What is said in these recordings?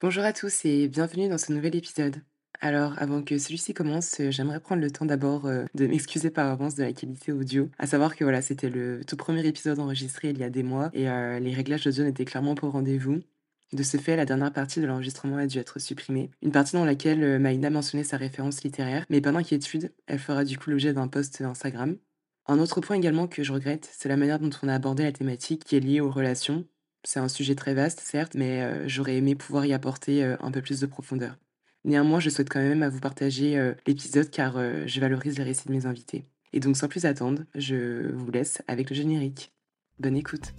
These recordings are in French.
Bonjour à tous et bienvenue dans ce nouvel épisode. Alors, avant que celui-ci commence, euh, j'aimerais prendre le temps d'abord euh, de m'excuser par avance de la qualité audio. À savoir que voilà, c'était le tout premier épisode enregistré il y a des mois et euh, les réglages audio n'étaient clairement pas au rendez-vous. De ce fait, la dernière partie de l'enregistrement a dû être supprimée. Une partie dans laquelle Maïna mentionnait sa référence littéraire, mais par inquiétude, elle fera du coup l'objet d'un post Instagram. Un autre point également que je regrette, c'est la manière dont on a abordé la thématique qui est liée aux relations. C'est un sujet très vaste, certes, mais euh, j'aurais aimé pouvoir y apporter euh, un peu plus de profondeur. Néanmoins, je souhaite quand même à vous partager euh, l'épisode car je valorise les récits de mes invités. Et donc, sans plus attendre, je vous laisse avec le générique. Bonne écoute.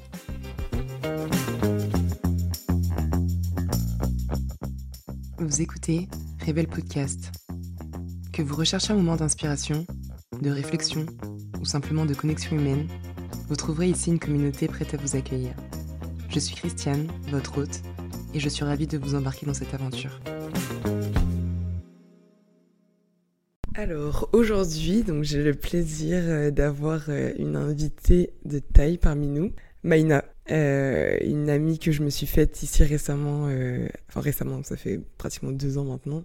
Vous écoutez Rebel Podcast. Que vous recherchez un moment d'inspiration, de réflexion ou simplement de connexion humaine, vous trouverez ici une communauté prête à vous accueillir. Je suis Christiane, votre hôte, et je suis ravie de vous embarquer dans cette aventure. Alors aujourd'hui, donc j'ai le plaisir euh, d'avoir euh, une invitée de taille parmi nous, Maïna, euh, une amie que je me suis faite ici récemment, enfin récemment, ça fait pratiquement deux ans maintenant,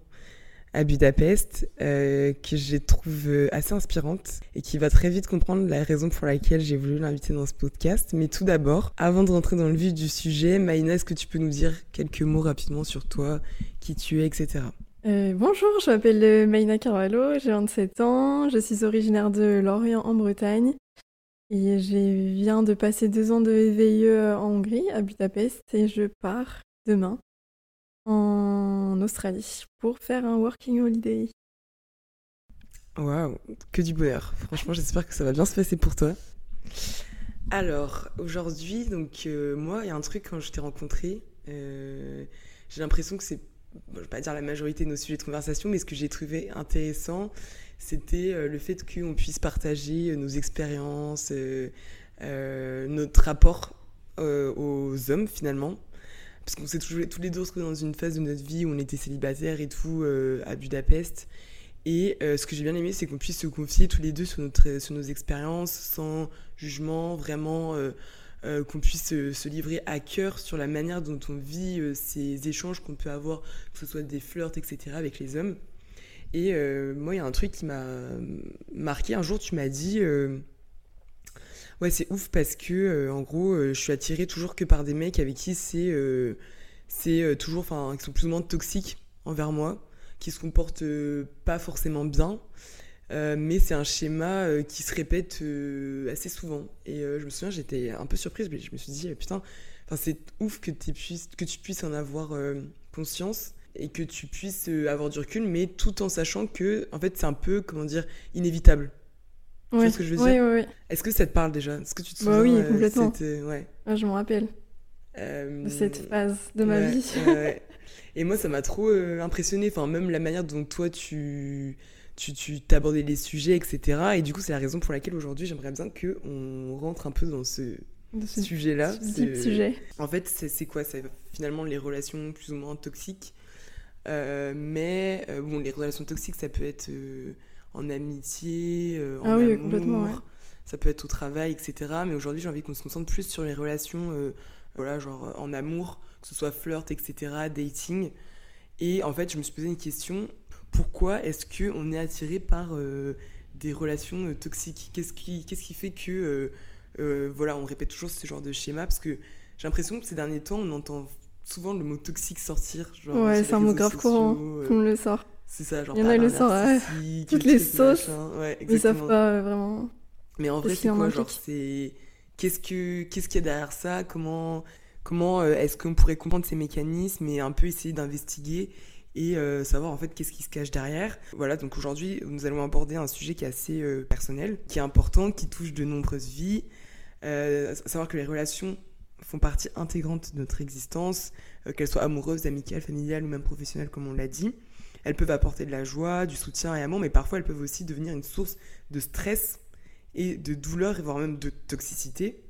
à Budapest, euh, que je trouve euh, assez inspirante et qui va très vite comprendre la raison pour laquelle j'ai voulu l'inviter dans ce podcast. Mais tout d'abord, avant de rentrer dans le vif du sujet, Maïna, est-ce que tu peux nous dire quelques mots rapidement sur toi, qui tu es, etc. Euh, bonjour, je m'appelle Maïna Carvalho, j'ai 27 ans, je suis originaire de Lorient en Bretagne et je viens de passer deux ans de VIE en Hongrie, à Budapest, et je pars demain en Australie pour faire un working holiday. Waouh, que du bonheur. Franchement, j'espère que ça va bien se passer pour toi. Alors, aujourd'hui, donc euh, moi, il y a un truc quand je t'ai rencontré, euh, j'ai l'impression que c'est, bon, je vais pas dire la majorité de nos sujets de conversation, mais ce que j'ai trouvé intéressant, c'était euh, le fait qu'on puisse partager nos expériences, notre rapport aux hommes finalement. Parce qu'on s'est tous les deux retrouvés dans une phase de notre vie où on était célibataires et tout euh, à Budapest. Et euh, ce que j'ai bien aimé, c'est qu'on puisse se confier tous les deux sur, notre, sur nos expériences, sans jugement, vraiment, euh, qu'on puisse se livrer à cœur sur la manière dont on vit ces échanges qu'on peut avoir, que ce soit des flirts, etc., avec les hommes. Et moi, il y a un truc qui m'a marqué. Un jour, tu m'as dit, ouais, c'est ouf parce que, euh, en gros, euh, je suis attirée toujours que par des mecs avec qui c'est euh, toujours, enfin, qui sont plus ou moins toxiques envers moi, qui se comportent pas forcément bien. Mais c'est un schéma qui se répète assez souvent. Et je me souviens, j'étais un peu surprise, mais je me suis dit, euh, putain, c'est ouf que, puisses- que tu puisses en avoir conscience et que tu puisses avoir du recul, mais tout en sachant que, en fait, c'est un peu, comment dire, inévitable. Tu vois Ouais, ce que je veux ouais, dire ouais, ouais. Est-ce que ça te parle déjà Est-ce que tu te Bah souviens oui, euh, complètement. ouais. Ouais, je me rappelle Euh, de cette phase de ma ouais, vie. Et moi, ça m'a trop euh, impressionné. Enfin, même la manière dont toi, tu tu t'abordais les sujets, etc. Et du coup, c'est la raison pour laquelle aujourd'hui, j'aimerais bien que on rentre un peu dans ce sujet-là. ce sujet. En fait, c'est c'est quoi? C'est finalement les relations plus ou moins toxiques. Euh, mais euh, bon, les relations toxiques, ça peut être euh, en amitié, euh, en Ah oui, amour, complètement, ouais. ça peut être au travail, etc. Mais aujourd'hui, j'ai envie qu'on se concentre plus sur les relations, euh, voilà, genre euh, en amour, que ce soit flirt, etc., dating. Et en fait, je me suis posé une question pourquoi est-ce que on est attiré par euh, des relations toxiques? Qu'est-ce qui, qu'est-ce qui fait que, voilà, on répète toujours ce genre de schéma? Parce que j'ai l'impression que ces derniers temps, on entend souvent le mot toxique sortir. Genre, Ouais, c'est un mot grave courant. monde le sort. C'est ça, genre Il y en a, le sortent, ouais. Toutes le les sauces. Ouais, Ils savent exactement. pas euh, vraiment. Mais en vrai, c'est quoi Genre, c'est. Qu'est-ce que qu'est-ce qu'il y a derrière ça? Comment comment euh, est-ce qu'on pourrait comprendre ces mécanismes et un peu essayer d'investiguer et euh, savoir en fait qu'est-ce qui se cache derrière? Voilà, donc aujourd'hui, nous allons aborder un sujet qui est assez euh, personnel, qui est important, qui touche de nombreuses vies. Savoir que les relations font partie intégrante de notre existence, qu'elles soient amoureuses, amicales, familiales ou même professionnelles, comme on l'a dit. Elles peuvent apporter de la joie, du soutien et amour, mais parfois elles peuvent aussi devenir une source de stress et de douleur, voire même de toxicité.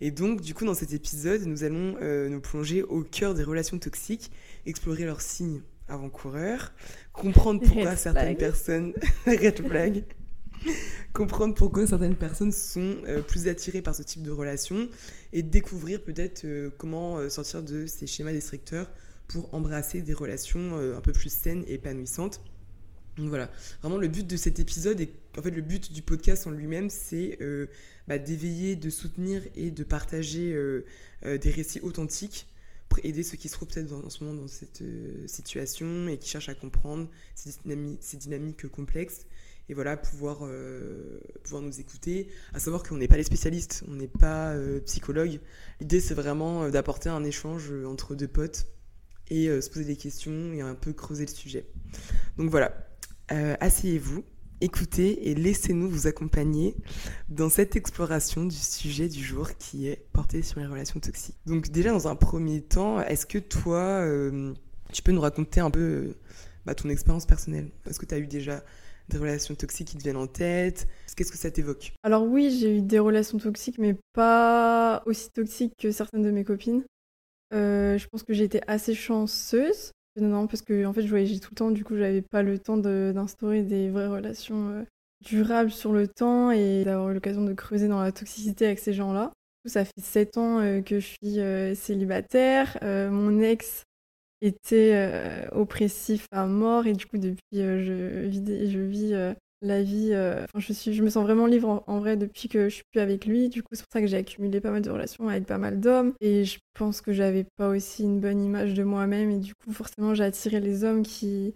Et donc, du coup, dans cet épisode, nous allons euh, nous plonger au cœur des relations toxiques, explorer leurs signes avant-coureurs, comprendre pourquoi certaines personnes... Red flag. comprendre pourquoi certaines personnes sont euh, plus attirées par ce type de relation et découvrir peut-être euh, comment sortir de ces schémas destructeurs pour embrasser des relations un peu plus saines et épanouissantes. Donc voilà, vraiment le but de cet épisode et en fait le but du podcast en lui-même, c'est bah, d'éveiller, de soutenir et de partager des récits authentiques pour aider ceux qui se trouvent peut-être en ce moment dans cette situation et qui cherchent à comprendre ces, dynamiques complexes et voilà, pouvoir, euh, pouvoir nous écouter. À savoir qu'on n'est pas les spécialistes, on n'est pas euh, psychologue. L'idée, c'est vraiment euh, d'apporter un échange entre deux potes et se poser des questions et un peu creuser le sujet. Donc voilà, asseyez-vous, écoutez et laissez-nous vous accompagner dans cette exploration du sujet du jour qui est porté sur les relations toxiques. Donc déjà, dans un premier temps, est-ce que toi, tu peux nous raconter un peu bah, ton expérience personnelle? Est-ce que tu as eu déjà des relations toxiques qui te viennent en tête? Qu'est-ce que ça t'évoque? Alors oui, j'ai eu des relations toxiques, mais pas aussi toxiques que certaines de mes copines. Euh, je pense que j'ai été assez chanceuse. Non, parce que en fait, je voyageais tout le temps, du coup, j'avais pas le temps d'instaurer des vraies relations euh, durables sur le temps et d'avoir l'occasion de creuser dans la toxicité avec ces gens-là. Ça fait sept ans euh, que je suis célibataire. mon ex était oppressif à mort et du coup depuis je vis, je vis la vie je suis je me sens vraiment libre en, vrai depuis que je suis plus avec lui. Du coup c'est pour ça que j'ai accumulé pas mal de relations avec pas mal d'hommes. Et je pense que j'avais pas aussi une bonne image de moi-même. Et du coup forcément j'ai attiré les hommes qui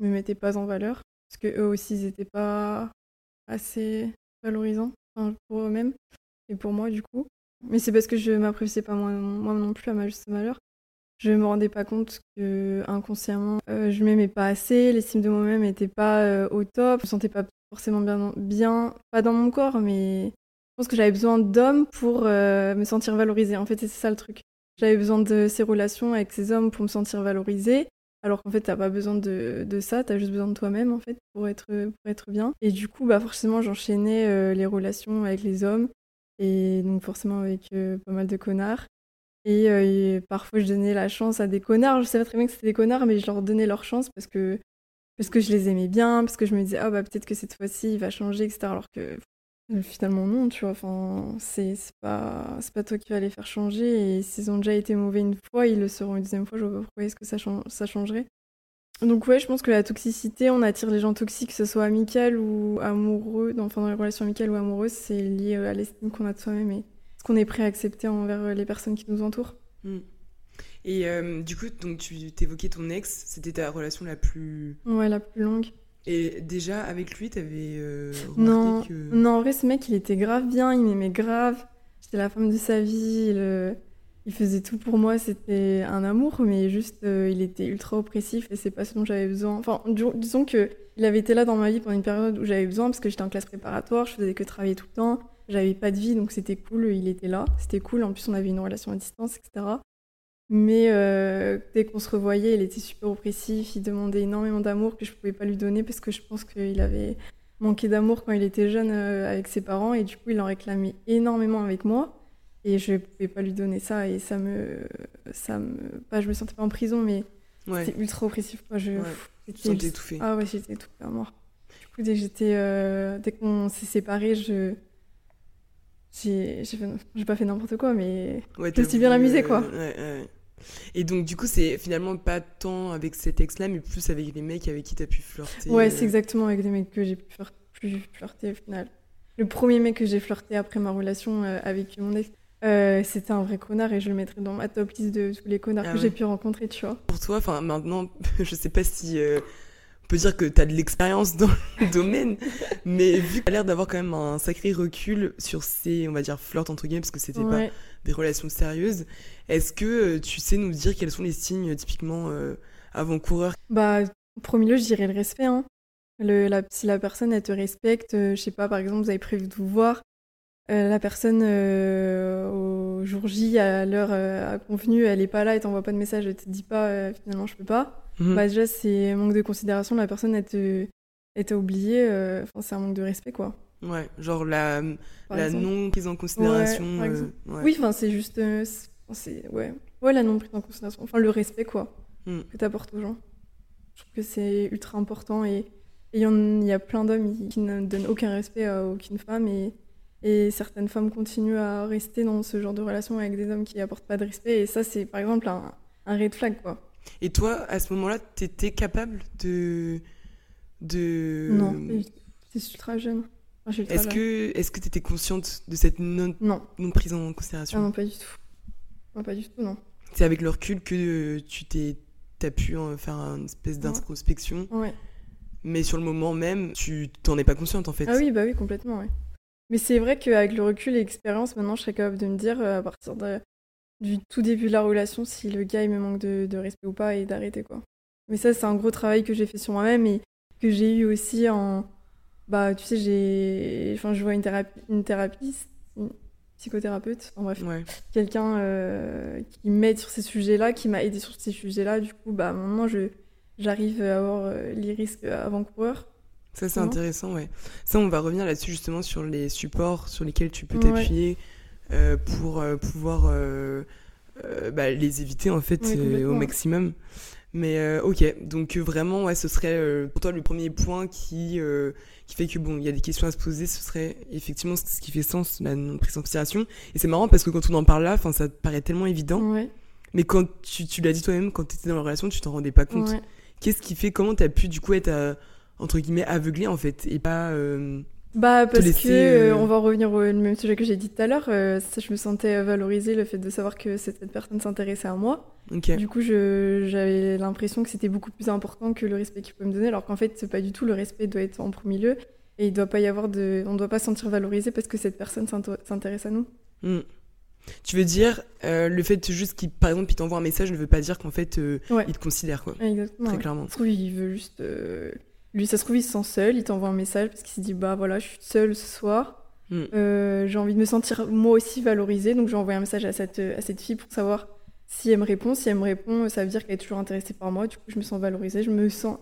me mettaient pas en valeur. Parce que eux aussi ils étaient pas assez valorisants pour eux-mêmes. Et pour moi du coup. Mais c'est parce que je m'appréciais pas moi, moi non plus à ma juste valeur je me rendais pas compte que inconsciemment euh, je m'aimais pas assez, l'estime de moi-même était pas euh, au top, je me sentais pas forcément bien, pas dans mon corps, mais je pense que j'avais besoin d'hommes pour euh, me sentir valorisée. En fait, c'est ça le truc. J'avais besoin de ces relations avec ces hommes pour me sentir valorisée, alors qu'en fait, t'as pas besoin de, de ça, t'as juste besoin de toi-même en fait pour être, pour être bien. Et du coup, bah forcément, j'enchaînais les relations avec les hommes et donc forcément avec pas mal de connards. Euh, et, parfois, je donnais la chance à des connards. Je savais très bien que c'était des connards, mais je leur donnais leur chance parce que, parce que je les aimais bien, parce que je me disais, ah bah peut-être que cette fois-ci, il va changer, etc. Alors que euh, finalement, non, tu vois. Enfin, c'est pas, pas toi qui vas les faire changer. Et s'ils ont déjà été mauvais une fois, ils le seront une deuxième fois. Je vois pas pourquoi est-ce que ça, ça changerait. Donc ouais, je pense que la toxicité, on attire les gens toxiques, que ce soit amical ou amoureux, enfin dans les relations amicales ou amoureuses, c'est lié à l'estime qu'on a de soi-même et qu'on est prêt à accepter envers euh, les personnes qui nous entourent. Hmm. Et euh, du coup, donc tu t'évoquais ton ex, c'était ta relation la plus. Ouais, la plus longue. Et déjà, avec lui, t'avais euh, non, que... Non, en vrai, ce mec, il était grave bien, il m'aimait grave. J'étais la femme de sa vie, il, faisait tout pour moi, c'était un amour, mais juste, il était ultra oppressif et c'est pas ce dont j'avais besoin. Enfin, disons que il avait été là dans ma vie pendant une période où j'avais besoin parce que j'étais en classe préparatoire, je faisais que travailler tout le temps. J'avais pas de vie, donc c'était cool, il était là, c'était cool. En plus, on avait une relation à distance, etc. Mais euh, dès qu'on se revoyait, il était super oppressif, il demandait énormément d'amour que je pouvais pas lui donner parce que je pense qu'il avait manqué d'amour quand il était jeune euh, avec ses parents. Et du coup, il en réclamait énormément avec moi. Et je pouvais pas lui donner ça. Et ça me ça me pas je me sentais pas en prison mais c'était ultra oppressif quoi. Je ouais. étouffée. Ah ouais j'étais étouffée à mort. Du coup dès j'étais euh, dès qu'on s'est séparés je j'ai pas fait n'importe quoi, mais ouais, je me suis bien amusée, quoi. Euh, et donc, du coup, c'est finalement pas tant avec cet ex-là, mais plus avec les mecs avec qui t'as pu flirter. Ouais, c'est euh. exactement avec les mecs que j'ai pu, flirter au final. Le premier mec que j'ai flirté après ma relation euh, avec mon ex, c'était un vrai connard et je le mettrais dans ma top liste de tous les connards ah que j'ai pu rencontrer, tu vois. Pour toi, enfin maintenant, je sais pas si on peut dire que tu as de l'expérience dans le domaine, mais vu que tu as l'air d'avoir quand même un sacré recul sur ces, on va dire, flirts entre guillemets, parce que c'était pas des relations sérieuses, est-ce que euh, tu sais nous dire quels sont les signes typiquement euh, avant-coureurs? Bah, au premier lieu, je dirais le respect. Hein. Le, la, si la personne, elle te respecte, euh, je sais pas, par exemple, vous avez prévu de vous voir, la personne au jour J, à l'heure convenue, elle est pas là, elle t'envoie pas de message, elle te dit pas finalement je peux pas Mhm. Bah, déjà, c'est manque de considération. La personne, elle te, elle oublié. Euh, enfin, c'est un manque de respect, quoi. Ouais, genre la, la non prise en considération. Euh, oui, enfin, c'est juste. Euh, c'est, ouais. ouais, la non prise en considération. Enfin, le respect, quoi. Mm. Que tu apportes aux gens. Je trouve que c'est ultra important. Et il y, y, a plein d'hommes qui ne donnent aucun respect à aucune femme. Et, et certaines femmes continuent à rester dans ce genre de relation avec des hommes qui apportent pas de respect. Et ça, c'est par exemple un, un red flag, quoi. Et toi, à ce moment-là, t'étais capable de. de... Non, j'étais ultra jeune. est-ce que est-ce que t'étais consciente de cette non, non. non prise en considération? Ah Non, pas du tout. Non, pas du tout, non. C'est avec le recul que tu t'es t'as pu faire une espèce d'introspection. Ouais. Mais sur le moment même, tu t'en es pas consciente en fait. Ah oui, bah oui, complètement, ouais. Mais c'est vrai qu'avec le recul et l'expérience, maintenant, je serais capable de me dire, euh, à partir du tout début de la relation, si le gars, il me manque de, respect ou pas, et d'arrêter, quoi. Mais ça, c'est un gros travail que j'ai fait sur moi-même et que j'ai eu aussi en... Bah, tu sais, j'ai... Enfin, je vois une, thérapie, une thérapeute, une psychothérapeute, en bref. Quelqu'un euh, qui m'aide sur ces sujets-là, qui m'a aidé sur ces sujets-là. Du coup, bah, maintenant, je... j'arrive à avoir euh, les risques avant-coureurs ça, c'est intéressant, ouais. Ça, on va revenir là-dessus justement sur les supports sur lesquels tu peux t'appuyer euh, pour euh, pouvoir euh, bah, les éviter en fait au maximum. Mais ok, donc vraiment, ouais, ce serait pour toi le premier point qui, qui fait que bon, il y a des questions à se poser, ce serait effectivement ce qui fait sens, la non-prise en considération. Et c'est marrant parce que quand on en parle là, ça paraît tellement évident. Mais quand tu, tu l'as dit toi-même, quand tu étais dans la relation, tu t'en rendais pas compte. Qu'est-ce qui fait, comment tu as pu du coup être à entre guillemets aveuglé en fait et pas euh, bah parce que euh, on va revenir au même sujet que j'ai dit tout à l'heure euh, je me sentais valorisée le fait de savoir que cette personne s'intéressait à moi du coup j'avais l'impression que c'était beaucoup plus important que le respect qu'il pouvait me donner alors qu'en fait c'est pas du tout le respect doit être en premier lieu et il doit pas y avoir de on doit pas se sentir valorisé parce que cette personne s'intéresse à nous hmm. Tu veux dire, le fait juste qu'il, par exemple, il t'envoie un message ne veut pas dire qu'en fait, il te considère, quoi. Exactement. Très clairement. Je il veut juste lui, ça se trouve, il se sent seul, il t'envoie un message parce qu'il s'est dit Bah voilà, je suis seul ce soir. Hmm. Euh, j'ai envie de me sentir moi aussi valorisée, donc j'ai envoyé un message à cette, à cette fille pour savoir si elle me répond. Si elle me répond, ça veut dire qu'elle est toujours intéressée par moi. Du coup, je me sens valorisée, je me sens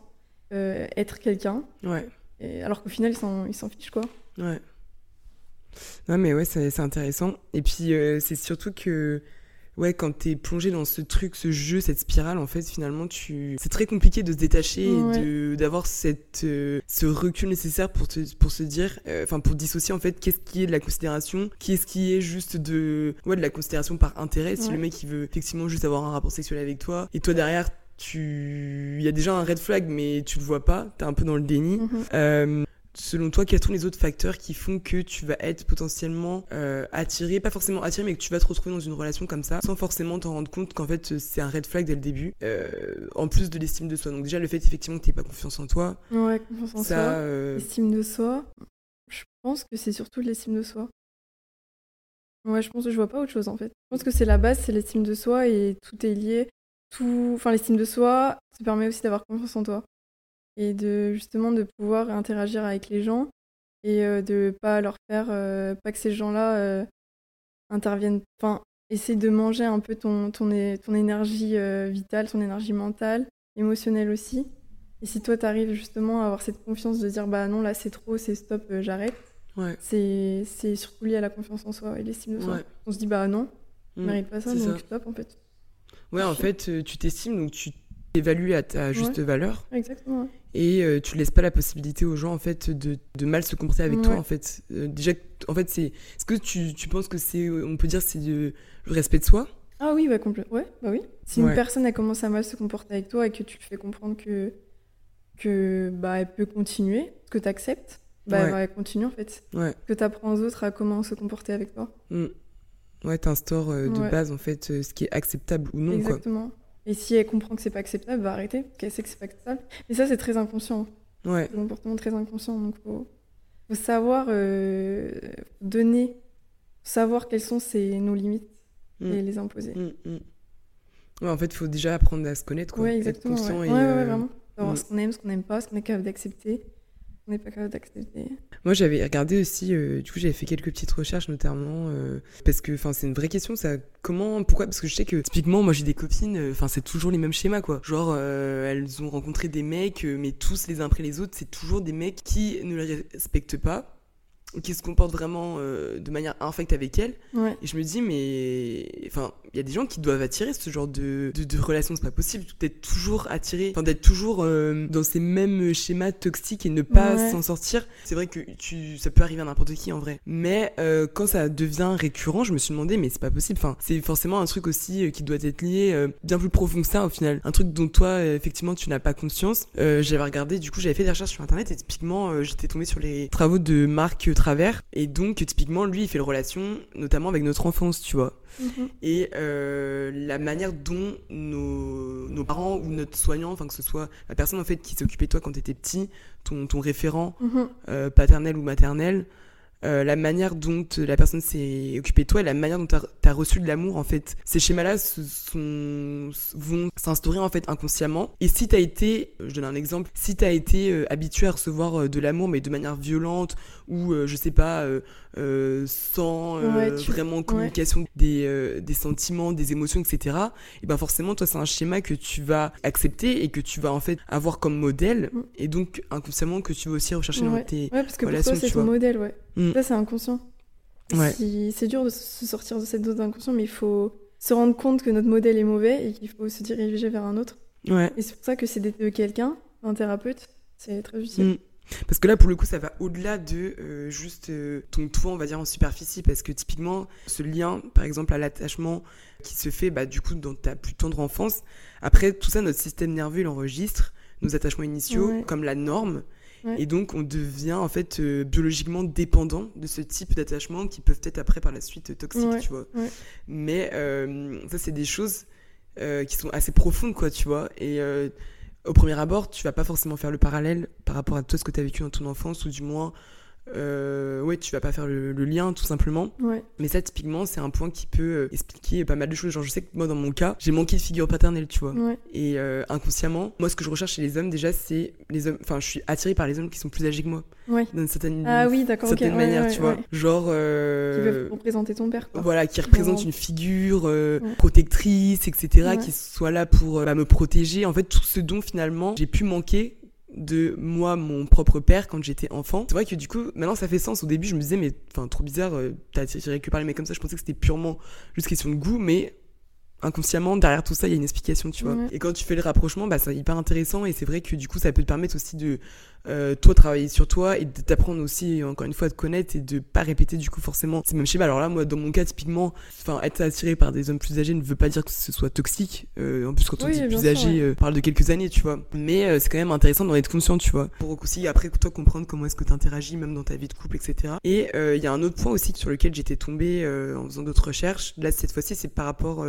euh, être quelqu'un. Ouais. Et, alors qu'au final, il s'en fiche, quoi. Ouais. Non, mais ouais, c'est intéressant. Et puis, euh, c'est surtout que ouais, quand t'es plongé dans ce truc, ce jeu, cette spirale, en fait, finalement, tu, c'est très compliqué de se détacher et d'avoir cette, euh, ce recul nécessaire pour te, pour se dire, euh, enfin, pour dissocier, en fait, qu'est-ce qui est de la considération, qu'est-ce qui est juste de, ouais, de la considération par intérêt. Si le mec, il veut effectivement juste avoir un rapport sexuel avec toi, et toi derrière, tu, il y a déjà un red flag, mais tu le vois pas, t'es un peu dans le déni. Mm-hmm. Euh, selon toi, quels sont les autres facteurs qui font que tu vas être potentiellement euh, attiré, pas forcément attiré, mais que tu vas te retrouver dans une relation comme ça, sans forcément t'en rendre compte qu'en fait c'est un red flag dès le début, euh, en plus de l'estime de soi. Donc déjà le fait effectivement que t'aies pas confiance en toi. Ouais, confiance en soi. Euh, l'estime de soi. Je pense que c'est surtout l'estime de soi. Ouais, je pense que je vois pas autre chose en fait. Je pense que c'est la base, c'est l'estime de soi et tout est lié. Tout, enfin l'estime de soi, ça permet aussi d'avoir confiance en toi et de justement de pouvoir interagir avec les gens et euh, de pas leur faire euh, pas que ces gens-là euh, interviennent enfin essayer de manger un peu ton ton, ton énergie vitale ton énergie mentale émotionnelle aussi. Et si toi tu arrives justement à avoir cette confiance de dire bah non là c'est trop c'est stop j'arrête ouais. c'est c'est surtout lié à la confiance en soi et l'estime de soi. On se dit bah non je mmh, mérite pas ça donc stop en fait. Ouais en fait tu t'estimes donc tu évalues à ta juste valeur. Exactement. Et tu euh, tu laisses pas la possibilité aux gens en fait de, de mal se comporter avec toi en fait. Euh, déjà, en fait, c'est. Est-ce que tu, tu, penses que c'est, on peut dire, c'est le respect de soi Ah oui, bah, ouais, bah oui. Si une personne a commencé à mal se comporter avec toi et que tu lui fais comprendre que que bah elle peut continuer, que tu acceptes, bah elle va continuer en fait. Que tu apprends aux autres à comment se comporter avec toi. Mmh. Ouais, t'instaures euh, de base en fait ce qui est acceptable ou non. Exactement. Et si elle comprend que c'est pas acceptable, va arrêter, parce qu'elle sait que c'est pas acceptable. Et ça, c'est très inconscient. Ouais. C'est un comportement très inconscient. Donc, faut, faut savoir euh, donner, savoir quelles sont ses, nos limites mm. et les imposer. Mm, mm. Ouais, en fait, il faut déjà apprendre à se connaître. Quoi. Ouais, exactement. ouais. Et, ouais, euh, vraiment. Savoir ce qu'on aime, ce qu'on n'aime pas, ce qu'on est capable d'accepter on n'est pas capable d'accepter. Moi, j'avais regardé aussi, euh, du coup, j'avais fait quelques petites recherches, notamment, euh, parce que, c'est une vraie question, ça. Comment, pourquoi Parce que je sais que, typiquement, moi, j'ai des copines, euh, enfin, c'est toujours les mêmes schémas, quoi. Genre, elles ont rencontré des mecs, mais tous les uns après les autres, c'est toujours des mecs qui ne les respectent pas. Qui se comporte vraiment euh, de manière infecte avec elle. Ouais. Et je me dis, mais. Enfin, il y a des gens qui doivent attirer ce genre de, de, de relation, c'est pas possible d'être toujours attiré, enfin, d'être toujours euh, dans ces mêmes schémas toxiques et ne pas Ouais. s'en sortir. C'est vrai que tu, ça peut arriver à n'importe qui en vrai. Mais euh, quand ça devient récurrent, je me suis demandé, mais c'est pas possible. Enfin, c'est forcément un truc aussi qui doit être lié bien plus profond que ça au final. Un truc dont toi, effectivement, tu n'as pas conscience. J'avais regardé, du coup, j'avais fait des recherches sur internet et typiquement, j'étais tombée sur les travaux de Marc Travers. Et donc, typiquement, lui, il fait le relation notamment avec notre enfance, tu vois Mhm. et euh, la manière dont nos, nos parents ou notre soignant, enfin que ce soit la personne en fait qui s'occupait de toi quand tu étais petit, ton, ton référent Mhm. euh, paternel ou maternel, euh, la manière dont la personne s'est occupée de toi et la manière dont tu as, reçu de l'amour en fait. Ces schémas-là sont, vont s'instaurer en fait inconsciemment. Et si tu as été, je donne un exemple, si tu as été euh, habitué à recevoir euh, de l'amour mais de manière violente ou euh, je sais pas, euh, euh, sans euh, Ouais, tu- vraiment communication des, euh, des sentiments, des émotions, etc. Et ben forcément toi c'est un schéma que tu vas accepter et que tu vas en fait avoir comme modèle Mm. et donc inconsciemment que tu vas aussi rechercher dans tes... Ouais, parce que pour relations, toi, ton modèle, ouais. Mm. Ça, c'est inconscient. Ouais. Si- C'est dur de se sortir de cette dose d'inconscient, mais il faut se rendre compte que notre modèle est mauvais et qu'il faut se diriger vers un autre. Ouais. Et c'est pour ça que c'est d'aider quelqu'un, un thérapeute, c'est très utile. Mm. Parce que là, pour le coup, ça va au-delà de euh, juste euh, ton toit, on va dire, en superficie. Parce que typiquement, ce lien, par exemple, à l'attachement qui se fait bah, du coup dans ta plus tendre enfance, après, tout ça, notre système nerveux, il enregistre nos attachements initiaux Ouais. comme la norme. Ouais. Et donc, on devient en fait euh, biologiquement dépendant de ce type d'attachement qui peuvent être après par la suite euh, toxiques, Ouais, tu vois. ouais. Mais euh, ça, c'est des choses euh, qui sont assez profondes, quoi, tu vois. Et au premier abord, tu vas pas forcément faire le parallèle par rapport à toi, ce que tu as vécu dans ton enfance, ou du moins, euh, ouais, tu vas pas faire le, le lien, tout simplement. Ouais. Mais ça, typiquement, c'est un point qui peut euh, expliquer pas mal de choses. Genre, je sais que moi, dans mon cas, j'ai manqué de figure paternelle, tu vois. Ouais. Et euh, inconsciemment, moi, ce que je recherche chez les hommes, déjà, c'est les hommes. Enfin, je suis attirée par les hommes qui sont plus âgés que moi, Ouais. d'une certaine, Ah oui, certaine manière, tu vois. Genre. Qui euh, peuvent représenter ton père, quoi. voilà, qui représente une figure euh, protectrice, etc., qui soit là pour bah, me protéger. En fait, tout ce dont finalement j'ai pu manquer de moi, mon propre père, quand j'étais enfant. C'est vrai que du coup, maintenant ça fait sens. Au début, je me disais, mais enfin, trop bizarre, euh, t'as attiré que les mecs comme ça. Je pensais que c'était purement juste question de goût, mais inconsciemment, derrière tout ça, il y a une explication, tu vois. Et quand tu fais le rapprochement, bah, c'est hyper intéressant et c'est vrai que du coup, ça peut te permettre aussi de, euh, toi, travailler sur toi et de t'apprendre aussi, encore une fois, à te connaître et de pas répéter du coup forcément ces mêmes schémas. Alors là, moi, dans mon cas, typiquement, enfin, être attiré par des hommes plus âgés ne veut pas dire que ce soit toxique. Euh, en plus, quand on Oui, dit plus sûr, âgé, ouais. euh, on parle de quelques années, tu vois. Mais euh, c'est quand même intéressant d'en être conscient, tu vois. Pour aussi, après, toi, comprendre comment est-ce que tu interagis, même dans ta vie de couple, etc. Et euh, il y a un autre point aussi sur lequel j'étais tombée euh, en faisant d'autres recherches. Là, cette fois-ci, c'est par rapport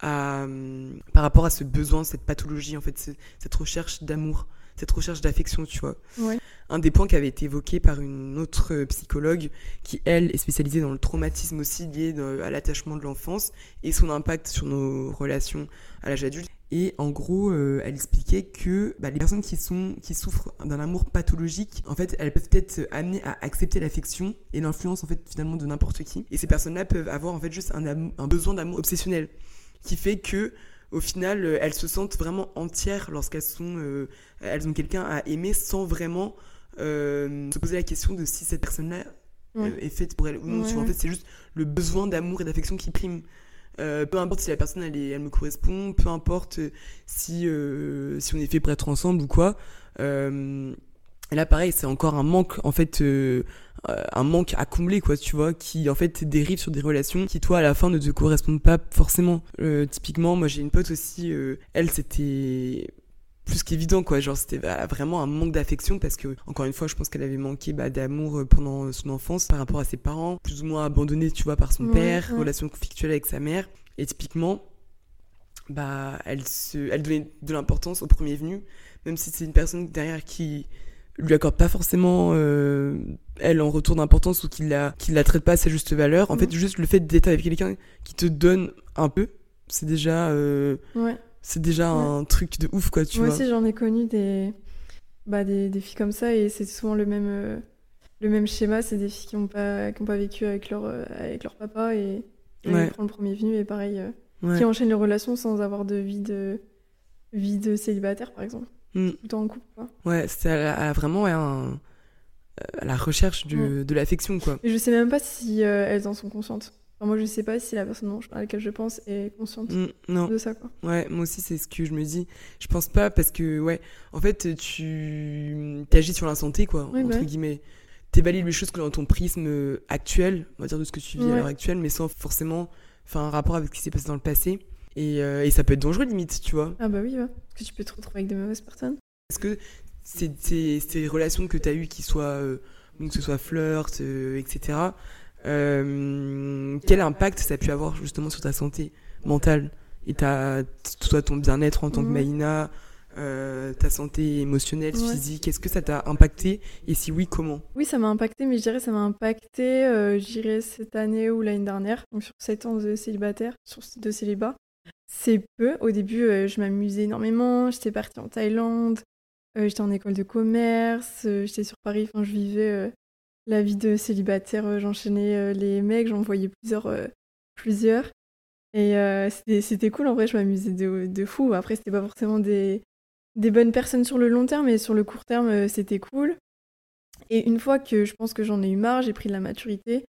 à, hum, par rapport à ce besoin, cette pathologie, en fait, ce- cette recherche d'amour, cette recherche d'affection, tu vois. Ouais. Un des points qui avait été évoqué par une autre euh, psychologue qui, elle, est spécialisée dans le traumatisme aussi lié à l'attachement de l'enfance et son impact sur nos relations à l'âge adulte. Et en gros, euh, elle expliquait que bah, les personnes qui, sont, qui souffrent d'un amour pathologique, en fait, elles peuvent être amenées à accepter l'affection et l'influence, en fait, finalement, de n'importe qui. Et ces personnes-là peuvent avoir, en fait, juste un besoin d'amour obsessionnel qui fait que au final euh, elles se sentent vraiment entières lorsqu'elles sont euh, elles ont quelqu'un à aimer sans vraiment euh, se poser la question de si cette personne là Ouais. est faite pour elle ou non. Ouais, en fait c'est juste le besoin d'amour et d'affection qui prime. Peu importe si la personne elle, elle me correspond peu importe si si on est fait pour être ensemble ou quoi là pareil c'est encore un manque en fait un manque à combler quoi tu vois qui en fait dérive sur des relations qui toi à la fin ne te correspondent pas forcément. Euh, typiquement moi j'ai une pote aussi euh, elle c'était plus qu'évident quoi. Genre c'était va- vraiment un manque d'affection parce que encore une fois je pense qu'elle avait manqué bah, d'amour euh, pendant son enfance par rapport à ses parents plus ou moins abandonnée tu vois par son Ouais, père ouais. relation conflictuelle avec sa mère. Et typiquement bah elle se elle donnait de l'importance au premier venu même si c'est une personne derrière qui lui accorde pas forcément euh, elle en retour d'importance ou qui la qui la traite pas à sa juste valeur en fait juste le fait d'être avec quelqu'un qui te donne un peu c'est déjà euh, Ouais. c'est déjà Ouais. un truc de ouf quoi tu Moi vois aussi, j'en ai connu des... Bah, des, des filles comme ça et c'est souvent le même, euh, le même schéma. C'est des filles qui n'ont pas, qui ont pas vécu avec leur, avec leur papa et, et Ouais. prennent le premier venu et pareil, qui enchaînent les relations sans avoir de vie de, vie de célibataire, par exemple. Mm. Tout le couple. Ouais, a vraiment ouais, un, à la recherche de, de l'affection, quoi. Et je sais même pas si elles en sont conscientes. Enfin, moi, je sais pas si la personne à laquelle je pense est consciente Mm, non. de ça, quoi. Ouais, moi aussi, c'est ce que je me dis. Je pense pas parce que, ouais, en fait, tu agis sur l'instant quoi, Oui, bah entre ouais. guillemets. T'évalues les choses que dans ton prisme euh, actuel, on va dire de ce que tu vis à l'heure actuelle, mais sans forcément faire un rapport avec ce qui s'est passé dans le passé. Et, euh, et ça peut être dangereux, limite, tu vois. Ah bah oui, ouais. Parce que tu peux te retrouver avec des mauvaises personnes. Est-ce que ces, ces, ces relations que tu as eues, qui soient, euh, donc que ce soit flirt, euh, etc., euh, quel impact ça a pu avoir justement sur ta santé mentale et ta, toi, ton bien-être en tant que. Maïna, euh, ta santé émotionnelle, Ouais. physique Est-ce que ça t'a impacté Et si oui, comment? Oui, ça m'a impacté, mais je dirais ça m'a impacté, euh, je dirais cette année ou l'année dernière, donc sur 7 ans de célibataire, sur de célibat. C'est peu. Au début, euh, je m'amusais énormément, j'étais partie en Thaïlande, euh, j'étais en école de commerce, euh, j'étais sur Paris, enfin, je vivais la vie de célibataire, j'enchaînais les mecs, j'en voyais plusieurs. plusieurs. Et c'était cool, en vrai, je m'amusais de, de fou. Après, c'était pas forcément des, des bonnes personnes sur le long terme, mais sur le court terme, c'était cool. Et une fois que je pense que j'en ai eu marre, j'ai pris de la maturité,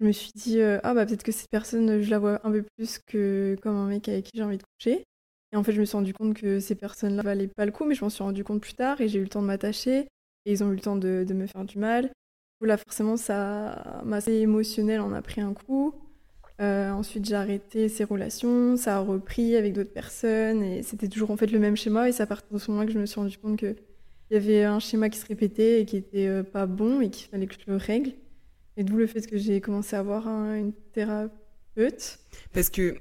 je me suis dit, euh, ah bah peut-être que cette personne, je la vois un peu plus que comme un mec avec qui j'ai envie de coucher. Et en fait, je me suis rendu compte que ces personnes-là valaient pas le coup, mais je m'en suis rendu compte plus tard et j'ai eu le temps de m'attacher et ils ont eu le temps de, me faire du mal. Là, forcément, ça m'a assez émotionnel en a pris un coup. Euh, ensuite, j'ai arrêté ces relations, ça a repris avec d'autres personnes et c'était toujours en fait le même schéma. Et c'est à partir de ce moment que je me suis rendu compte que il y avait un schéma qui se répétait et qui était euh, pas bon et qu'il fallait que je le règle. Et d'où le fait que j'ai commencé à voir un- une thérapeute. Parce que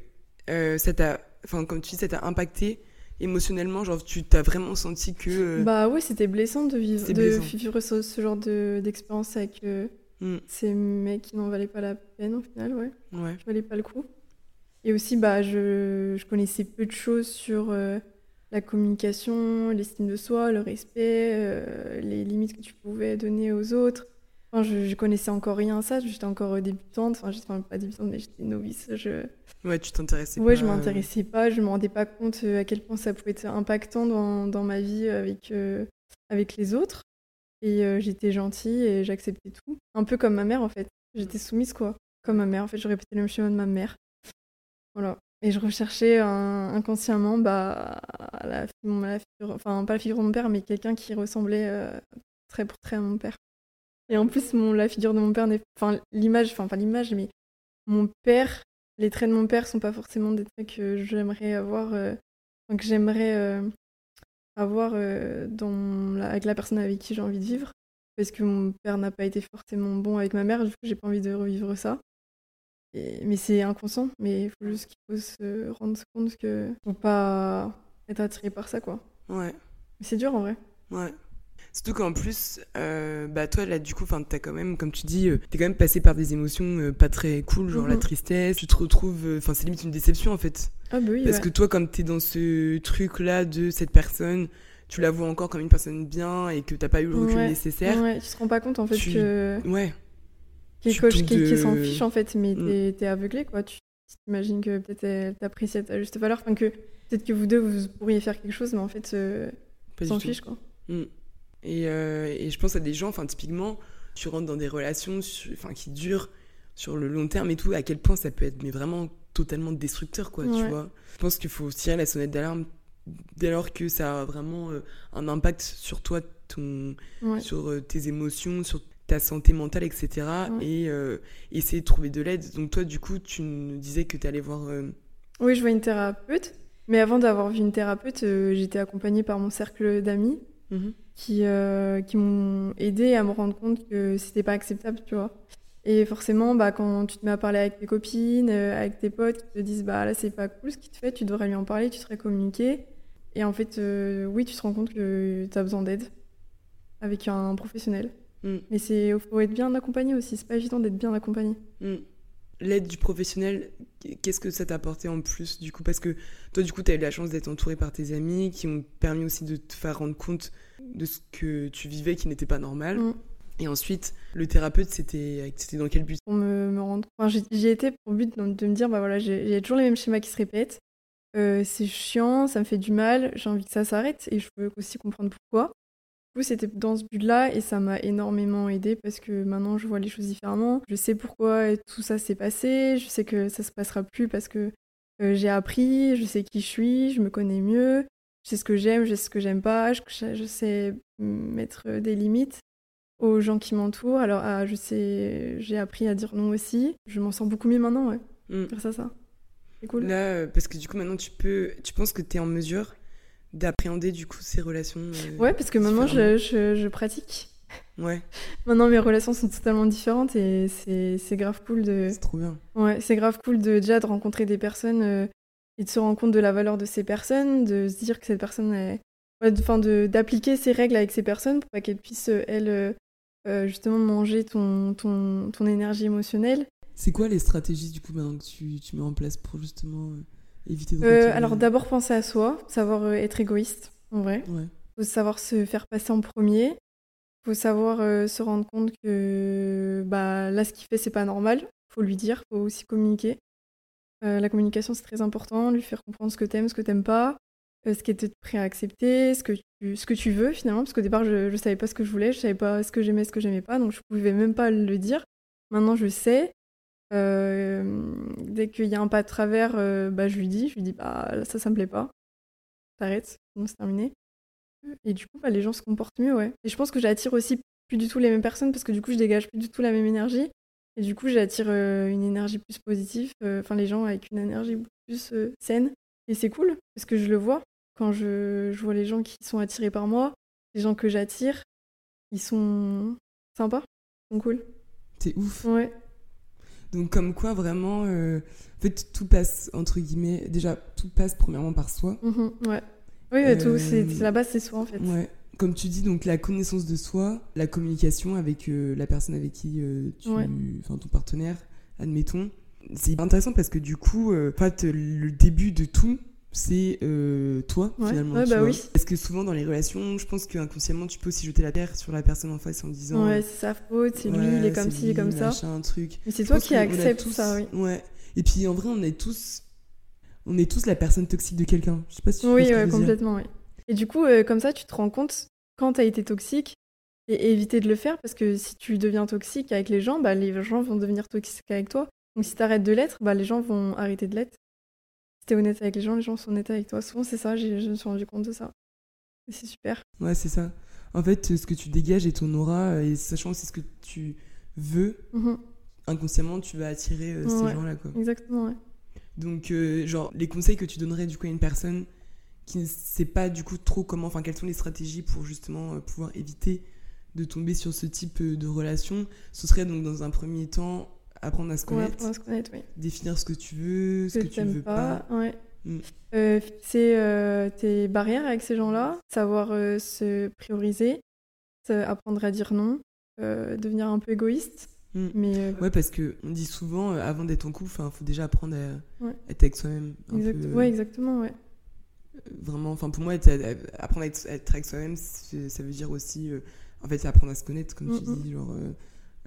euh, ça t'a, enfin, comme tu dis, ça t'a impacté émotionnellement. Genre, tu t'as vraiment senti que. euh, Bah oui, c'était blessant de vivre, de blessant. vivre ce, ce genre de- d'expérience avec euh, hmm, ces mecs qui n'en valaient pas la peine au final, ouais. ouais. qui valait pas le coup. Et aussi, bah, je, je connaissais peu de choses sur euh, la communication, l'estime de soi, le respect, euh, les limites que tu pouvais donner aux autres. Enfin, je, je connaissais encore rien à ça, j'étais encore euh, débutante, enfin, j'étais enfin, pas débutante, mais j'étais novice. Je... Ouais, tu t'intéressais Ouais, pas, je euh, m'intéressais pas, je me rendais pas compte euh, à quel point ça pouvait être impactant dans, dans ma vie avec, euh, avec les autres. Et euh, j'étais gentille et j'acceptais tout. Un peu comme ma mère, en fait. J'étais soumise, quoi. Comme ma mère, en fait, je répétais le même schéma de ma mère. Voilà. Et je recherchais un- inconsciemment bah, la, la figure, enfin pas la figure de mon père, mais quelqu'un qui ressemblait euh, très pour très à mon père. Et en plus, mon, la figure de mon père n'est, enfin l'image, enfin pas l'image, mais mon père, les traits de mon père sont pas forcément des traits que j'aimerais avoir, euh, que j'aimerais euh, avoir euh, dans la- avec la personne avec qui j'ai envie de vivre, parce que mon père n'a pas été forcément bon avec ma mère, du coup j'ai pas envie de revivre ça. Et- mais c'est inconscient, mais il faut juste qu'il faut se rendre compte que faut pas être attiré par ça, quoi. Ouais, Mais c'est dur en vrai. ouais. Surtout qu'en plus, euh, bah toi là du coup, enfin t'as quand même, comme tu dis, euh, t'es quand même passé par des émotions euh, pas très cool, genre la Mhm. tristesse. Tu te retrouves, euh, enfin c'est limite une déception en fait, Ah bah oui, parce ouais. que toi comme t'es dans ce truc là de cette personne, tu la vois encore comme une personne bien et que t'as pas eu le recul Ouais. nécessaire. Ouais, tu te rends pas compte en fait Tu- que Ouais, coach qui, qui s'en fiche en fait, mais Mm. t'es aveuglé quoi. Tu t'imagines que peut-être elle t'apprécie à ta juste valeur, enfin que peut-être que vous deux vous pourriez faire quelque chose, mais en fait s'en fiche quoi. Mm. Et, euh, et je pense à des gens, enfin typiquement, tu rentres dans des relations enfin, qui durent sur le long terme et tout, à quel point ça peut être mais vraiment totalement destructeur, quoi, tu vois. Je pense qu'il faut tirer la sonnette d'alarme dès lors que ça a vraiment euh, un impact sur toi, ton, Ouais. sur euh, tes émotions, sur ta santé mentale, etc. Ouais. Et euh, essayer de trouver de l'aide. Donc toi, du coup, tu nous disais que tu allais voir... Oui, je vois une thérapeute, mais avant d'avoir vu une thérapeute, j'étais accompagnée par mon cercle d'amis mhm. Qui, euh, qui m'ont aidé à me rendre compte que c'était pas acceptable, tu vois. Et forcément, bah, quand tu te mets à parler avec tes copines, euh, avec tes potes qui te disent bah là c'est pas cool ce qu'il te fait, tu devrais lui en parler, tu devrais communiquer. Et en fait, euh, oui, tu te rends compte que tu as besoin d'aide avec un professionnel. Mm. Mais c'est faut être bien accompagné aussi, c'est pas évident d'être bien accompagné. Mm. L'aide du professionnel, qu'est-ce que ça t'a apporté en plus du coup? Parce que toi, du coup, tu as eu la chance d'être entouré par tes amis qui ont permis aussi de te faire rendre compte de ce que tu vivais qui n'était pas normal. Mm. Et ensuite, le thérapeute, c'était dans quel but? Pour me, me rendre enfin, j'y étais pour but de me dire bah voilà, j'ai toujours les mêmes schémas qui se répètent. Euh, c'est chiant, ça me fait du mal, j'ai envie que ça s'arrête et je veux aussi comprendre pourquoi. Du coup, c'était dans ce but-là et ça m'a énormément aidé parce que maintenant, je vois les choses différemment. Je sais pourquoi tout ça s'est passé. Je sais que ça se passera plus parce que euh, j'ai appris, je sais qui je suis, je me connais mieux, je sais ce que j'aime, je sais ce que j'aime pas, je, je, sais mettre des limites aux gens qui m'entourent. Alors, ah, je sais, j'ai appris à dire non aussi. Je m'en sens beaucoup mieux maintenant, ouais. Mm. Grâce à ça. C'est cool. Là, euh, parce que du coup, maintenant, tu peux, tu penses que tu es en mesure d'appréhender du coup ces relations. Euh, ouais, parce que maintenant, je, je, pratique. Ouais. Maintenant, mes relations sont totalement différentes et c'est grave cool de. C'est trop bien. Ouais, c'est grave cool de déjà de rencontrer des personnes euh, et de se rendre compte de la valeur de ces personnes, de se dire que cette personne est. Enfin, d'appliquer ces règles avec ces personnes pour pas qu'elles puissent, elles, euh, justement manger ton, ton, ton énergie émotionnelle. C'est quoi les stratégies du coup maintenant que tu, tu mets en place pour justement euh, éviter de euh, Alors d'abord penser à soi, savoir être égoïste en vrai. Ouais. Faut savoir se faire passer en premier. Faut savoir se rendre compte que bah là ce qu'il fait c'est pas normal. Faut lui dire, faut aussi communiquer. La communication c'est très important, lui faire comprendre ce que t'aimes, ce que t'aimes pas. Euh, ce qui était prêt à accepter, ce que tu, ce que tu veux finalement, parce qu'au départ je ne savais pas ce que je voulais, je savais pas ce que j'aimais, ce que j'aimais pas, donc je pouvais même pas le dire. Maintenant je sais. Euh, dès qu'il y a un pas de travers, euh, bah, je lui dis, je lui dis bah ça ça me plaît pas, t'arrêtes, sinon c'est terminé. Et du coup bah, les gens se comportent mieux, ouais. Et je pense que j'attire aussi plus du tout les mêmes personnes parce que du coup je dégage plus du tout la même énergie. Et du coup j'attire une énergie plus positive, enfin les gens avec une énergie plus saine. Et c'est cool parce que je le vois quand je, vois les gens qui sont attirés par moi, les gens que j'attire, ils sont sympas, ils sont cool. C'est ouf. Ouais. Donc comme quoi vraiment, euh, en fait tout passe entre guillemets, déjà tout passe premièrement par soi. Mm-hmm, ouais. Oui, tout, c'est euh, la base, c'est soi en fait. Ouais. Comme tu dis, donc la connaissance de soi, la communication avec euh, la personne avec qui tu, enfin ton partenaire, admettons, c'est intéressant parce que du coup, euh, en fait, le début de tout, c'est euh, toi finalement. Ouais, bah oui. Parce que souvent dans les relations, je pense qu'inconsciemment tu peux aussi jeter la terre sur la personne en face en disant. Ouais, c'est sa faute, c'est lui, il est comme ci, comme ça. Un truc. Mais c'est toi qui acceptes tout ça, oui. Ouais. Et puis en vrai, on est tous, on est tous la personne toxique de quelqu'un. Je sais pas si tu Oui, ouais, complètement, oui. Et du coup, euh, comme ça, tu te rends compte quand t'as été toxique et éviter de le faire parce que si tu deviens toxique avec les gens, bah les gens vont devenir toxiques avec toi. Donc si tu arrêtes de l'être, bah, les gens vont arrêter de l'être. Si tu es honnête avec les gens, les gens sont honnêtes avec toi. Souvent, c'est ça, je me suis rendu compte de ça. C'est super. Ouais, c'est ça. En fait, ce que tu dégages et ton aura, et sachant aussi ce que tu veux, mhm. inconsciemment, tu vas attirer euh, ces gens-là. Exactement, ouais. Donc, euh, genre, les conseils que tu donnerais du coup à une personne qui ne sait pas du coup trop comment, enfin, quelles sont les stratégies pour justement euh, pouvoir éviter de tomber sur ce type de relation, ce serait donc dans un premier temps apprendre à se connaître. à se connaître, oui. Définir ce que tu veux, ce que, tu veux pas. Ouais. Mm. Euh, fixer euh, tes barrières avec ces gens-là, savoir euh, se prioriser, apprendre à dire non, devenir un peu égoïste. Mm. Mais, ouais, parce que on dit souvent, avant d'être en couple, il faut déjà apprendre à être avec soi-même. Exact... ouais, exactement, ouais. Vraiment, enfin pour moi, apprendre à être, avec soi-même, ça veut dire aussi, en fait, apprendre à se connaître, comme tu dis, genre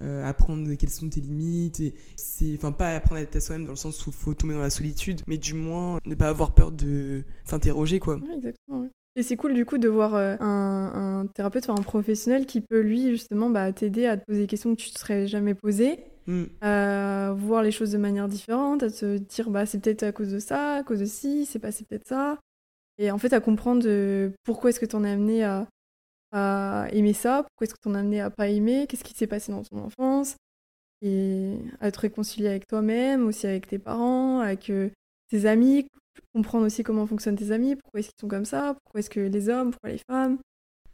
euh, apprendre quelles sont tes limites. Et c'est, enfin, pas apprendre à être à soi-même dans le sens où il faut tomber dans la solitude, mais du moins ne pas avoir peur de s'interroger, quoi. exactement. Et c'est cool du coup de voir euh, un, un, thérapeute, enfin un professionnel qui peut lui justement bah, t'aider à te poser des questions que tu ne te serais jamais posées, mm. à voir les choses de manière différente, à te dire bah c'est peut-être à cause de ça, à cause de ci, c'est passé peut-être ça. Et en fait à comprendre euh, pourquoi est-ce que tu en es amené à, à aimer ça Pourquoi est-ce que t'en as amené à pas aimer Qu'est-ce qui s'est passé dans ton enfance Et à te réconcilier avec toi-même, aussi avec tes parents, avec euh, tes amis, comprendre aussi comment fonctionnent tes amis, pourquoi est-ce qu'ils sont comme ça, pourquoi est-ce que les hommes, pourquoi les femmes.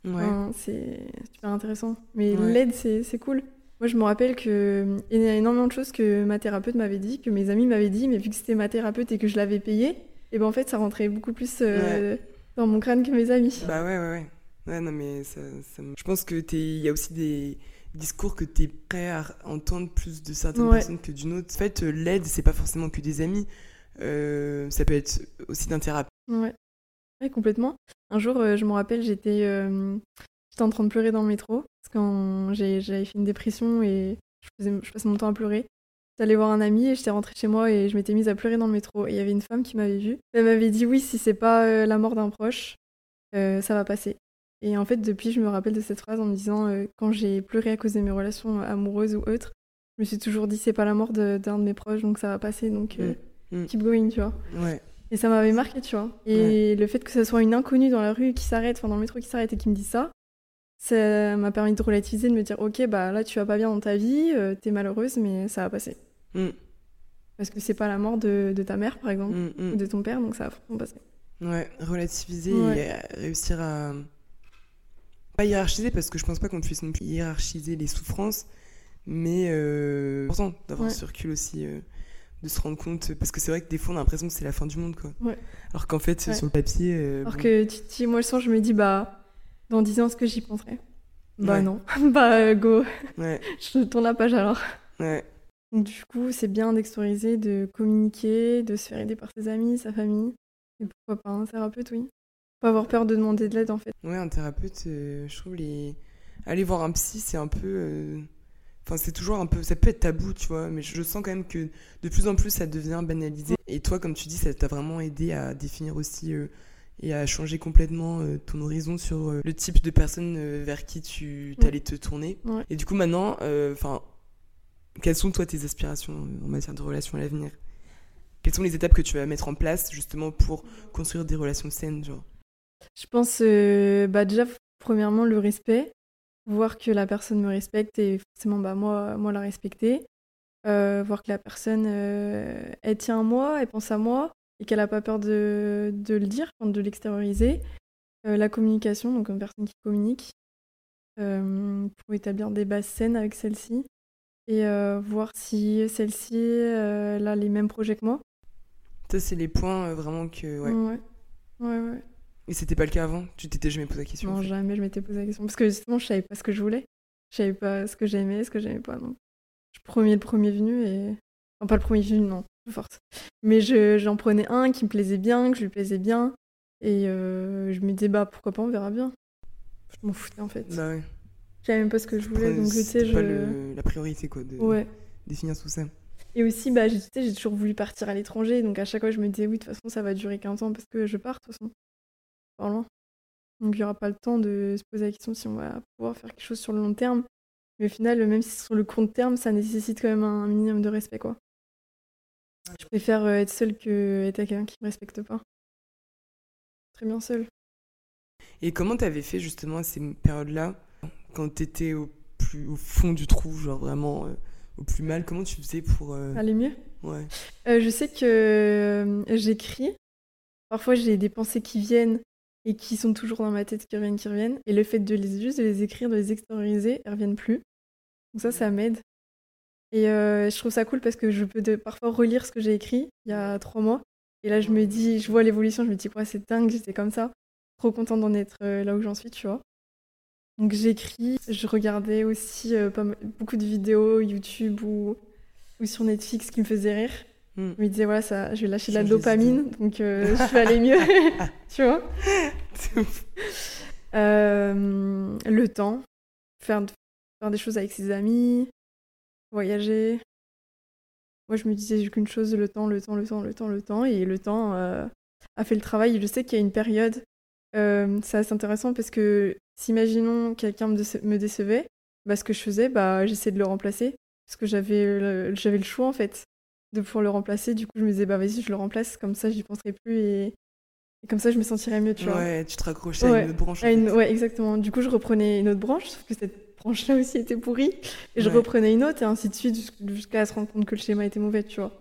Ouais. c'est super intéressant. Mais l'aide, c'est cool. Moi, je me rappelle qu'il y a énormément de choses que ma thérapeute m'avait dit, que mes amis m'avaient dit, mais vu que c'était ma thérapeute et que je l'avais payée, et ben en fait, ça rentrait beaucoup plus euh, dans mon crâne que mes amis. Bah ouais, ouais, ouais. Ouais, non, mais ça, je pense que il y a aussi des discours que tu es prêt à entendre plus de certaines personnes que d'une autre. En fait, euh, l'aide, c'est pas forcément que des amis. Euh, ça peut être aussi d'un thérapeute. Ouais. ouais. complètement. Un jour, euh, je me rappelle, j'étais j'étais en train de pleurer dans le métro parce que j'avais fait une dépression et je, faisais, je passais mon temps à pleurer. J'allais voir un ami et j'étais rentrée chez moi et je m'étais mise à pleurer dans le métro. Et il y avait une femme qui m'avait vue. Elle m'avait dit oui, si c'est pas la mort d'un proche, ça va passer. Et en fait, depuis, je me rappelle de cette phrase en me disant, euh, quand j'ai pleuré à cause de mes relations amoureuses ou autres, je me suis toujours dit, c'est pas la mort d'un de, mes proches, donc ça va passer, donc euh, mm. Mm. keep going, tu vois. Ouais. Et ça m'avait marqué, tu vois. Et le fait que ce soit une inconnue dans la rue qui s'arrête, enfin dans le métro qui s'arrête et qui me dit ça, ça m'a permis de relativiser, de me dire, ok, bah là, tu vas pas bien dans ta vie, euh, t'es malheureuse, mais ça va passer. Mm. Parce que c'est pas la mort de, de ta mère, par exemple, ou de ton père, donc ça va forcément passer. Ouais, relativiser et réussir à pas hiérarchiser parce que je pense pas qu'on puisse non plus hiérarchiser les souffrances, mais euh, important d'avoir ce recul aussi, euh, de se rendre compte parce que c'est vrai que des fois on a l'impression que c'est la fin du monde quoi. Ouais. Alors qu'en fait sur le papier. Euh, Alors que tu dis, moi le sens, je me dis bah dans 10 ans ce que j'y penserai? Bah non, bah euh, go. Ouais. je tourne la page alors. Ouais. Donc du coup c'est bien d'extoriser, de communiquer, de se faire aider par ses amis, sa famille. Et pourquoi pas un thérapeute, oui. Pas avoir peur de demander de l'aide en fait. Ouais, un thérapeute, euh, je trouve les. Aller voir un psy, c'est un peu. Euh, enfin, c'est toujours un peu. Ça peut être tabou, tu vois, mais je sens quand même que de plus en plus ça devient banalisé. Et toi, comme tu dis, ça t'a vraiment aidé à définir aussi euh, et à changer complètement ton horizon sur le type de personne vers qui tu allais te tourner. Et du coup, maintenant, enfin, quelles sont toi tes aspirations en matière de relations à l'avenir? Quelles sont les étapes que tu vas mettre en place justement pour construire des relations saines, genre? Je pense euh, bah déjà, premièrement, le respect. Voir que la personne me respecte et forcément, bah, moi, moi la respecter. Euh, voir que la personne, euh, elle tient à moi, elle pense à moi et qu'elle n'a pas peur de, de, le dire, de l'extérioriser. la communication, donc une personne qui communique, pour établir des bases saines avec celle-ci et voir si celle-ci a les mêmes projets que moi. Ça, c'est les points vraiment que. Ouais. Ouais, ouais. ouais. Et c'était pas le cas avant? Tu t'étais jamais posé la question Non, jamais je m'étais posé la question. Parce que justement, je savais pas ce que je voulais. Je savais pas ce que j'aimais, ce que j'aimais pas. Donc, je prenais le premier venu et. Enfin, pas le premier venu, non, de force. Mais j'en prenais un qui me plaisait bien, que je lui plaisais bien. Et euh, je me disais, bah pourquoi pas, on verra bien. Je m'en foutais en fait. Bah ouais. Je savais même pas ce que je voulais, donc tu sais, je. pas la priorité quoi, de ouais. définir tout ça. Et aussi, bah, j'ai toujours voulu partir à l'étranger, donc à chaque fois, je me disais, oui, de toute façon, ça va durer 15 ans parce que je pars, de toute façon. Donc il n'y aura pas le temps de se poser la question si on va pouvoir faire quelque chose sur le long terme. Mais au final, même si c'est sur le court terme, ça nécessite quand même un minimum de respect. quoi. Je préfère euh, être seule que être avec quelqu'un qui ne me respecte pas. Très bien seule. Et comment t'avais fait justement à ces périodes-là, quand t'étais au, plus, au fond du trou, genre vraiment euh, au plus mal Comment tu faisais pour... Euh, Aller mieux? Ouais. je sais que j'écris. Parfois, j'ai des pensées qui viennent et qui sont toujours dans ma tête, qui reviennent, qui reviennent. Et le fait de les juste de les écrire, de les extérioriser, elles reviennent plus. Donc ça, ça m'aide. Et euh, je trouve ça cool parce que je peux de, parfois relire ce que j'ai écrit il y a trois mois. Et là, je me dis, je vois l'évolution, je me dis, quoi, c'est dingue, j'étais comme ça. Trop contente d'en être euh, là où j'en suis, tu vois. Donc j'écris, je regardais aussi euh, pas beaucoup de vidéos YouTube ou, ou sur Netflix qui me faisaient rire. Mm. Je me disais, voilà, ça, je vais lâcher de la dopamine, donc euh, je vais aller mieux. tu vois? Euh, Le temps, faire, faire des choses avec ses amis, voyager. Moi, je me disais, qu'une chose, le temps, le temps, le temps, le temps, le temps. Et le temps a fait le travail. je sais qu'il y a une période, c'est assez intéressant parce que si, imaginons, quelqu'un me, décevait, bah, ce que je faisais, bah, j'essayais de le remplacer. Parce que j'avais j'avais le choix, en fait de pouvoir le remplacer. Du coup, je me disais, bah vas-y, je le remplace, comme ça, j'y penserai plus et... comme ça, je me sentirais mieux, tu vois. Ouais, tu te raccrochais à une autre branche. Ouais, exactement. Du coup, je reprenais une autre branche, sauf que cette branche-là aussi était pourrie. Et je reprenais une autre, et ainsi de suite, jusqu'à se rendre compte que le schéma était mauvais, tu vois.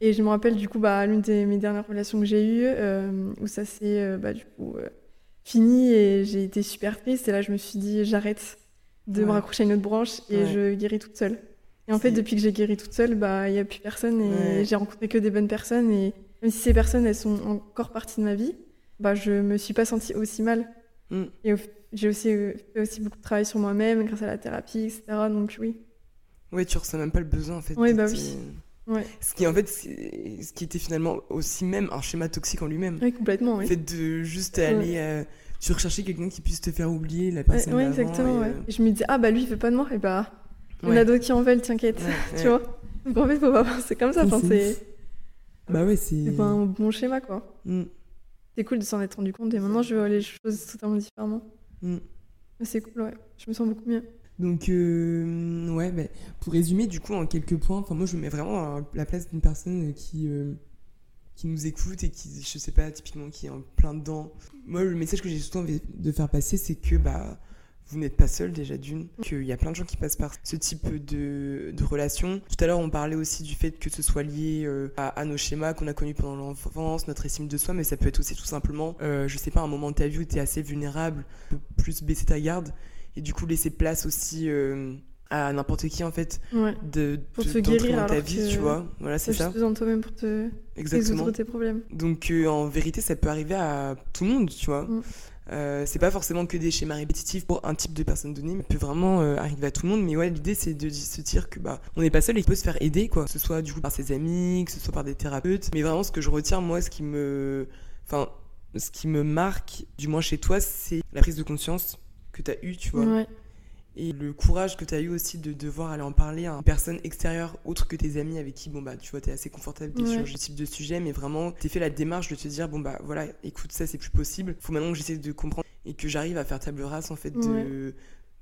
Et je me rappelle, du coup, bah, l'une de mes dernières relations que j'ai eues, euh, où ça s'est, euh, bah, du coup, euh, fini, et j'ai été super triste. Et là, je me suis dit, j'arrête de me raccrocher à une autre branche, et je guéris toute seule. Et en fait, depuis que j'ai guéri toute seule, bah, il n'y a plus personne et j'ai rencontré que des bonnes personnes. Et même si ces personnes, elles sont encore partie de ma vie, bah, je me suis pas sentie aussi mal. Mm. Et j'ai aussi euh, fait aussi beaucoup de travail sur moi-même grâce à la thérapie, etc. Donc oui. Oui, tu ressens même pas le besoin en fait. Oui, bah oui. Ouais. Ce qui en fait, ce qui était finalement aussi même un schéma toxique en lui-même. Oui, complètement. Le fait de juste aller. Euh, tu rechercher quelqu'un qui puisse te faire oublier la personne. Oui, exactement. Et, euh, je me dis, ah bah lui, il veut pas de moi. Et bah on a d'autres qui en veulent, t'inquiète. tu vois Donc en fait, faut pas penser comme ça. c'est. Bah ouais, c'est. pas un bon schéma, quoi. Mm. C'est cool de s'en être rendu compte et maintenant je vois les choses totalement différemment. Mm. C'est cool, ouais. Je me sens beaucoup mieux. Donc, euh, ouais, pour résumer, du coup, en quelques points, moi, je me mets vraiment à la place d'une personne qui, euh, qui nous écoute et qui, je sais pas, typiquement, qui est en plein dedans. Moi, le message que j'ai souvent envie de faire passer, c'est que, bah, vous n'êtes pas seul déjà d'une, qu'il y a plein de gens qui passent par ce type de, de relation. Tout à l'heure, on parlait aussi du fait que ce soit lié euh, à, nos schémas qu'on a connus pendant l'enfance, notre estime de soi, mais ça peut être aussi tout simplement, euh, je sais pas, un moment de ta vie où tu es assez vulnérable, plus baisser ta garde et du coup laisser place aussi euh, à n'importe qui en fait de pour te guérir dans ta vie tu vois voilà c'est ça besoin de toi-même pour te résoudre tes problèmes donc en vérité ça peut arriver à tout le monde tu vois mm. Euh, c'est pas forcément que des schémas répétitifs pour un type de personne donnée, mais peut vraiment euh, arriver à tout le monde. Mais ouais, l'idée c'est de se dire que bah on n'est pas seul et qu'il peut se faire aider, quoi. Que ce soit du coup par ses amis, que ce soit par des thérapeutes. Mais vraiment, ce que je retiens, moi, ce qui me. Enfin, ce qui me marque, du moins chez toi, c'est la prise de conscience que tu as eue, tu vois. Ouais. Et le courage que tu as eu aussi de devoir aller en parler à une personne extérieure autre que tes amis avec qui bon bah tu vois tu es assez confortable sur ce type de sujet mais vraiment tu fait la démarche de te dire bon bah voilà écoute ça c'est plus possible. Faut maintenant que j'essaie de comprendre et que j'arrive à faire table rase en fait de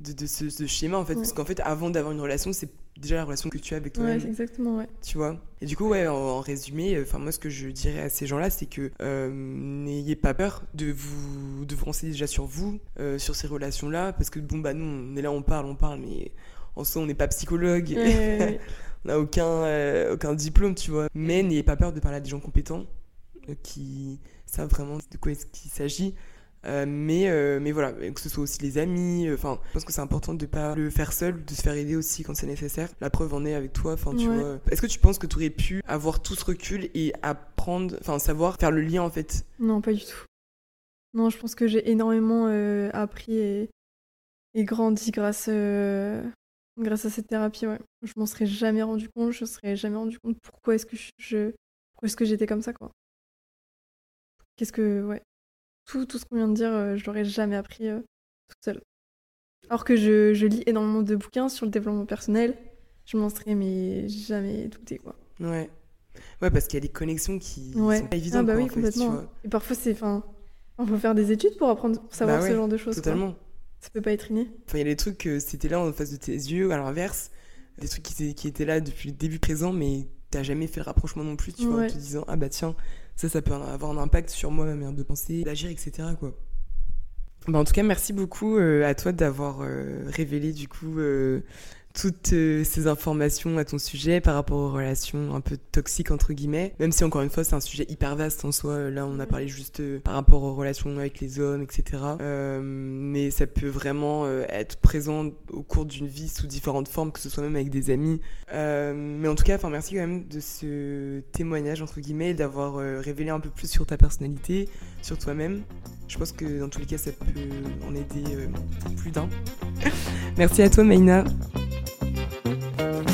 de, ce, schéma en fait. Parce qu'en fait avant d'avoir une relation c'est déjà la relation que tu as avec toi-même. Ouais, exactement ouais. Tu vois? Et du coup ouais en, résumé enfin moi ce que je dirais à ces gens-là c'est que euh, n'ayez pas peur de vous de vous renseigner déjà sur vous euh, sur ces relations là parce que bon bah nous on est là on parle on parle mais en soi on n'est pas psychologue. On n'a aucun euh, aucun diplôme tu vois. Mais n'ayez pas peur de parler à des gens compétents qui savent vraiment de quoi est-ce qu'il s'agit euh, mais, euh, mais voilà, que ce soit aussi les amis, euh, enfin, je pense que c'est important de pas le faire seul, de se faire aider aussi quand c'est nécessaire. La preuve en est avec toi, enfin, tu vois. Est-ce que tu penses que tu aurais pu avoir tout ce recul et apprendre, enfin, savoir faire le lien en fait? Non, pas du tout. Non, je pense que j'ai énormément appris et, et, grandi grâce, grâce à cette thérapie, ouais. Je m'en serais jamais rendu compte, je ne serais jamais rendu compte pourquoi est-ce que je, pourquoi est-ce que j'étais comme ça, quoi. Qu'est-ce que, ouais, tout, tout ce qu'on vient de dire, euh, je l'aurais jamais appris euh, toute seule. Alors que je, je, lis énormément de bouquins sur le développement personnel, je m'en serais mais jamais douté quoi. Ouais. Ouais, parce qu'il y a des connexions qui sont pas évidentes. Ah bah oui, complètement. Et parfois c'est, enfin, on peut faire des études pour apprendre, pour savoir bah ce genre de choses. Totalement. Ça peut pas être inné. Enfin, il y a des trucs, que c'était là en face de tes yeux, à l'inverse, des trucs qui, qui, étaient là depuis le début présent, mais t'as jamais fait le rapprochement non plus, tu vois, en te disant ah bah tiens, ça, ça peut avoir un impact sur moi, ma manière de penser, d'agir, etc. Quoi. Bah, en tout cas, merci beaucoup euh, à toi d'avoir euh, révélé du coup euh, toutes euh, ces informations à ton sujet par rapport aux relations un peu toxiques entre guillemets même si encore une fois c'est un sujet hyper vaste en soi. Là on a parlé juste euh, par rapport aux relations avec les hommes etc euh, mais ça peut vraiment être présent au cours d'une vie sous différentes formes que ce soit même avec des amis. Mais en tout cas enfin merci quand même de ce témoignage entre guillemets d'avoir révélé un peu plus sur ta personnalité sur toi-même. Je pense que dans tous les cas ça peut en aider plus d'un. Merci à toi Maïna Bye.